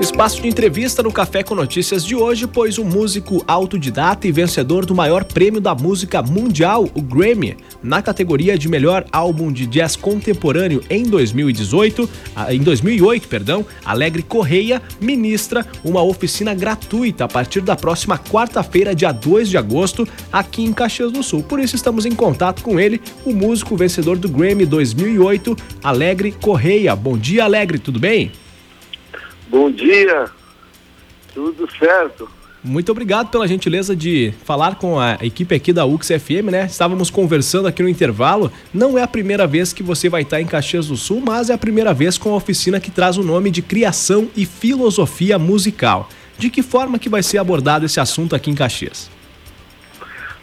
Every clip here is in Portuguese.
Espaço de entrevista no Café com Notícias de hoje, pois o músico autodidata e vencedor do maior prêmio da música mundial, o Grammy, na categoria de melhor álbum de jazz contemporâneo em 2018, ah, em 2008, perdão, Alegre Correia ministra uma oficina gratuita a partir da próxima quarta-feira, dia 2 de agosto, aqui em Caxias do Sul. Por isso estamos em contato com ele, o músico vencedor do Grammy 2008, Alegre Correia. Bom dia, Alegre, tudo bem? Bom dia, tudo certo. Muito obrigado pela gentileza de falar com a equipe aqui da UXFM, né? Estávamos conversando aqui no intervalo. Não é a primeira vez que você vai estar em Caxias do Sul, mas é a primeira vez com a oficina que traz o nome de Criação e Filosofia Musical. De que forma que vai ser abordado esse assunto aqui em Caxias?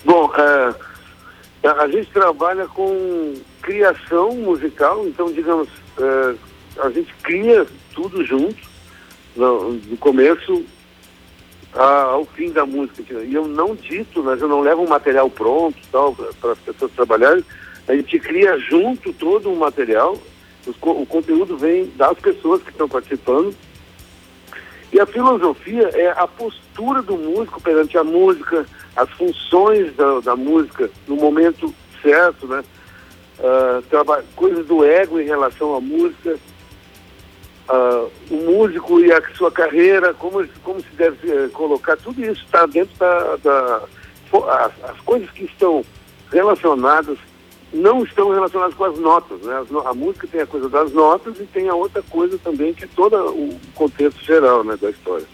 Bom, é, a gente trabalha com criação musical, então, digamos, é, a gente cria tudo junto no, do começo ao fim da música. E eu não dito, mas eu não levo um material pronto tal para as pessoas trabalharem. A gente cria junto todo o material, os, o conteúdo vem das pessoas que estão participando. E a filosofia é a postura do músico perante a música, as funções da, da música no momento certo, né? Uh, coisas do ego em relação à música, uh, o músico e a sua carreira, como, como se deve uh, colocar, tudo isso está dentro da. da as, as, coisas que estão relacionadas não estão relacionadas com as notas. Né? As, a música tem a coisa das notas e tem a outra coisa também, que é todo o contexto geral né, da história.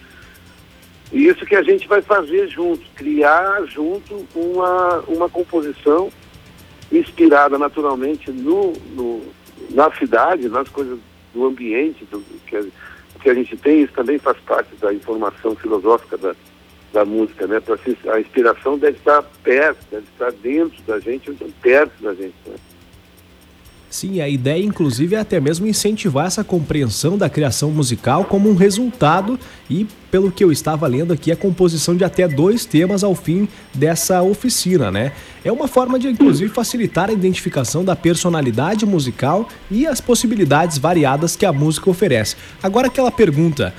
E isso que a gente vai fazer junto, criar junto uma, uma composição inspirada naturalmente no, no, na cidade, nas coisas do ambiente do, que, a, que a gente tem, isso também faz parte da informação filosófica da, da música, né? A inspiração deve estar perto, deve estar dentro da gente, perto da gente. Né? Sim, a ideia, inclusive, é até mesmo incentivar essa compreensão da criação musical como um resultado e, pelo que eu estava lendo aqui, a composição de até dois temas ao fim dessa oficina, né? É uma forma de, inclusive, facilitar a identificação da personalidade musical e as possibilidades variadas que a música oferece. Agora, aquela pergunta: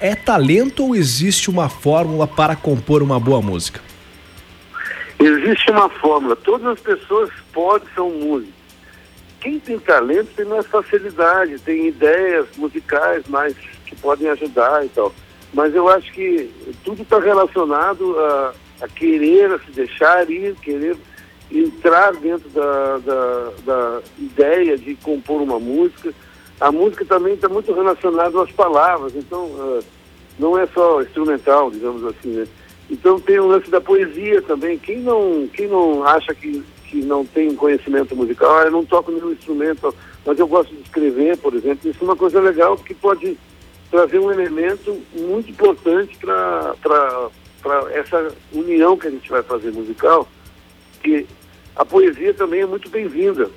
é talento ou existe uma fórmula para compor uma boa música? Existe uma fórmula. Todas as pessoas podem ser músicos quem tem talento tem mais facilidade, tem ideias musicais mais que podem ajudar e tal. Mas eu acho que tudo está relacionado a, a, querer a se deixar ir, querer entrar dentro da, da, da ideia de compor uma música. A música também está muito relacionada às palavras, então uh, não é só instrumental, digamos assim, né? Então tem o lance da poesia também. Quem não, quem não acha que que não tem conhecimento musical, ah, eu não toco nenhum instrumento, mas eu gosto de escrever, por exemplo. Isso é uma coisa legal que pode trazer um elemento muito importante para essa união que a gente vai fazer musical, que a poesia também é muito bem-vinda.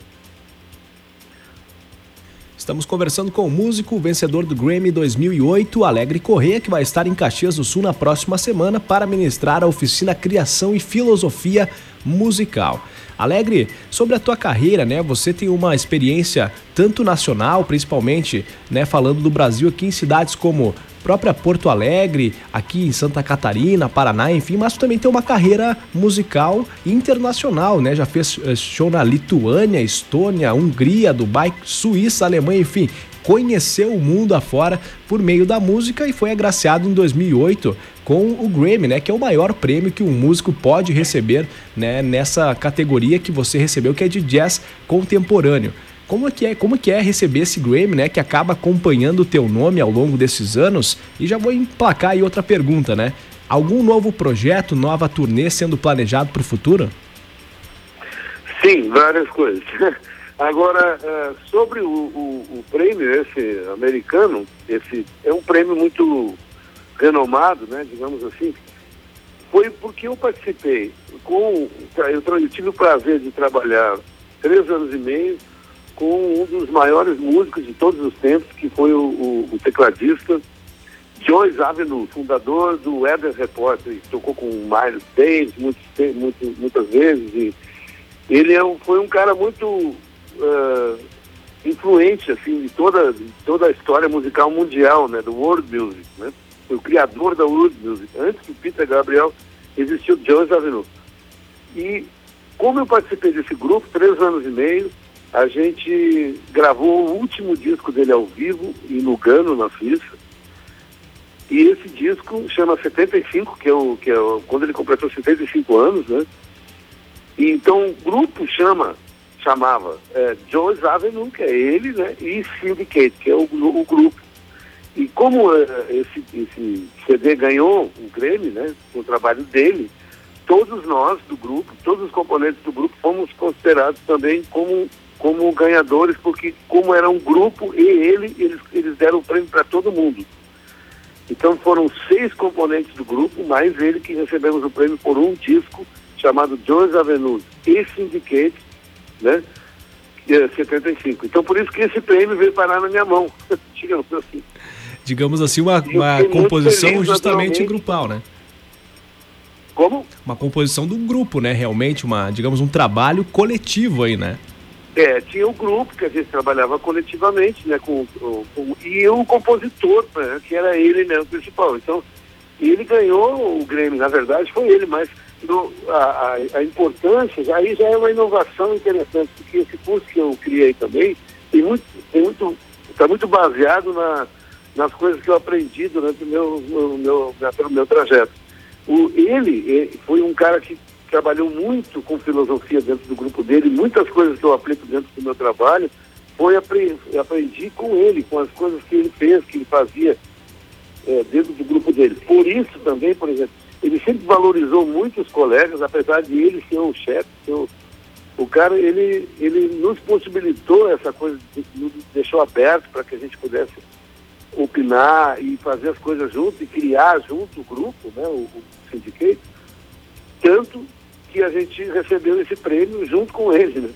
Estamos conversando com o músico vencedor do Grammy 2008, Alegre Corrêa, que vai estar em Caxias do Sul na próxima semana para ministrar a oficina Criação e Filosofia Musical. Alegre, sobre a tua carreira, né? Você tem uma experiência tanto nacional, principalmente, né, falando do Brasil aqui em cidades como própria Porto Alegre, aqui em Santa Catarina, Paraná, enfim, mas também tem uma carreira musical internacional, né? Já fez eh, show na Lituânia, Estônia, Hungria, Dubai, Suíça, Alemanha, enfim, conheceu o mundo afora por meio da música e foi agraciado em 2008 com o Grammy, né, que é o maior prêmio que um músico pode receber, né, nessa categoria que você recebeu, que é de jazz contemporâneo. Como é que é, como que é receber esse Grammy, né, que acaba acompanhando o teu nome ao longo desses anos? E já vou emplacar aí outra pergunta, né? Algum novo projeto, nova turnê sendo planejado para o futuro? Sim, várias coisas. Agora, uh, sobre o, o, o, prêmio esse americano, esse é um prêmio muito renomado, né, digamos assim, foi porque eu participei com, eu, eu tive o prazer de trabalhar três anos e meio com um dos maiores músicos de todos os tempos, que foi o, o, o tecladista Joyce Avenue, fundador do Weather Report, tocou com o Miles Davis muitos, muitas, muitas vezes. E ele é um, foi um cara muito uh, influente assim de toda de toda a história musical mundial, né, do world music, né? Foi o criador da world music. Antes do Peter Gabriel existiu Jones Avenue. E como eu participei desse grupo, três anos e meio, a gente gravou o último disco dele ao vivo em Lugano, na Suíça. E esse disco chama 75, que é, o, que é o, quando ele completou 75 anos, né? E então o grupo chama, chamava é, Joe's Avenue, que é ele, né? E Syndicate, que é o, o grupo. E como é, esse, esse CD ganhou o Grammy, né? Com o trabalho dele, todos nós do grupo, todos os componentes do grupo, fomos considerados também como, como ganhadores, porque como era um grupo e ele, eles, eles deram o prêmio para todo mundo. Então foram seis componentes do grupo, mais ele que recebemos o prêmio por um disco chamado Jones Avenue e Syndicate, né? É 75. Então por isso que esse prêmio veio parar na minha mão, digamos assim. Digamos assim, uma, uma composição justamente grupal, né? Como? Uma composição do grupo, né? Realmente, uma, digamos, um trabalho coletivo aí, né? É, tinha o um grupo que a gente trabalhava coletivamente, né? Com, com, e o compositor, né, que era ele mesmo, principal. Então, ele ganhou o Grêmio, na verdade foi ele, mas no, a, a, a, importância, aí já é uma inovação interessante, porque esse curso que eu criei também tem muito, tem muito, está muito baseado na, nas coisas que eu aprendi durante o meu, meu, meu, meu trajeto. O, ele, ele foi um cara que trabalhou muito com filosofia dentro do grupo dele, muitas coisas que eu aplico dentro do meu trabalho, foi aprendi, aprendi com ele, com as coisas que ele fez, que ele fazia é, dentro do grupo dele. Por isso também, por exemplo, ele sempre valorizou muito os colegas, apesar de ele ser o chefe, o, o cara, ele, ele nos possibilitou essa coisa, nos deixou aberto para que a gente pudesse opinar e fazer as coisas junto e criar junto o grupo, né, o, o sindicato, tanto que a gente recebeu esse prêmio junto com ele, né?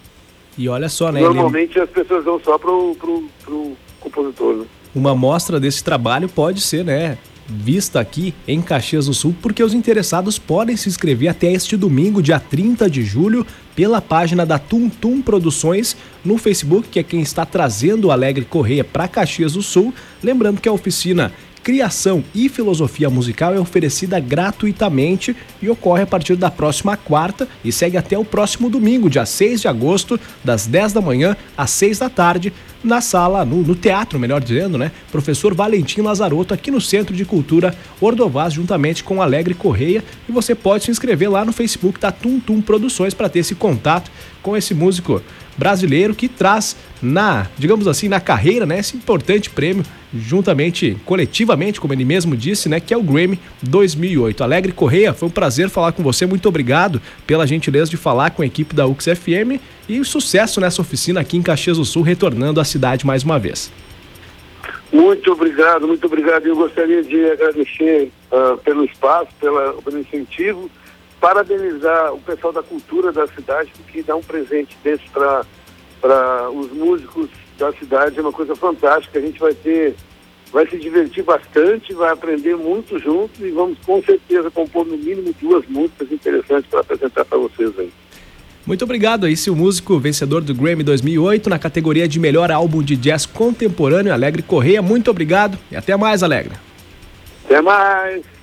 E olha só, né? Normalmente ele... as pessoas dão só pro, pro, pro compositor, né? Uma amostra desse trabalho pode ser, né? Vista aqui em Caxias do Sul, porque os interessados podem se inscrever até este domingo, dia 30 de julho, pela página da Tum Tum Produções no Facebook, que é quem está trazendo o Alegre Correia para Caxias do Sul. Lembrando que a oficina Criação e Filosofia Musical é oferecida gratuitamente e ocorre a partir da próxima quarta e segue até o próximo domingo, dia 6 de agosto, das 10 da manhã às 6 da tarde, na sala, no, no teatro, melhor dizendo, né? Professor Valentim Lazarotto, aqui no Centro de Cultura Ordovaz, juntamente com Alegre Correia. E você pode se inscrever lá no Facebook da Tum Tum Produções para ter esse contato com esse músico brasileiro que traz na, digamos assim, na carreira, né, esse importante prêmio juntamente, coletivamente, como ele mesmo disse, né, que é o Grammy 2008. Alegre Correia, foi um prazer falar com você, muito obrigado pela gentileza de falar com a equipe da UXFM e sucesso nessa oficina aqui em Caxias do Sul, retornando à cidade mais uma vez. Muito obrigado, muito obrigado. Eu gostaria de agradecer uh, pelo espaço, pela, pelo incentivo parabenizar o pessoal da cultura da cidade, porque dá um presente desse para os músicos da cidade, é uma coisa fantástica. A gente vai ter, vai se divertir bastante, vai aprender muito juntos e vamos com certeza compor no mínimo duas músicas interessantes para apresentar para vocês aí. Muito obrigado aí, o músico vencedor do Grammy 2008 na categoria de melhor álbum de jazz contemporâneo, Alegre Correia. Muito obrigado e até mais, Alegre. Até mais.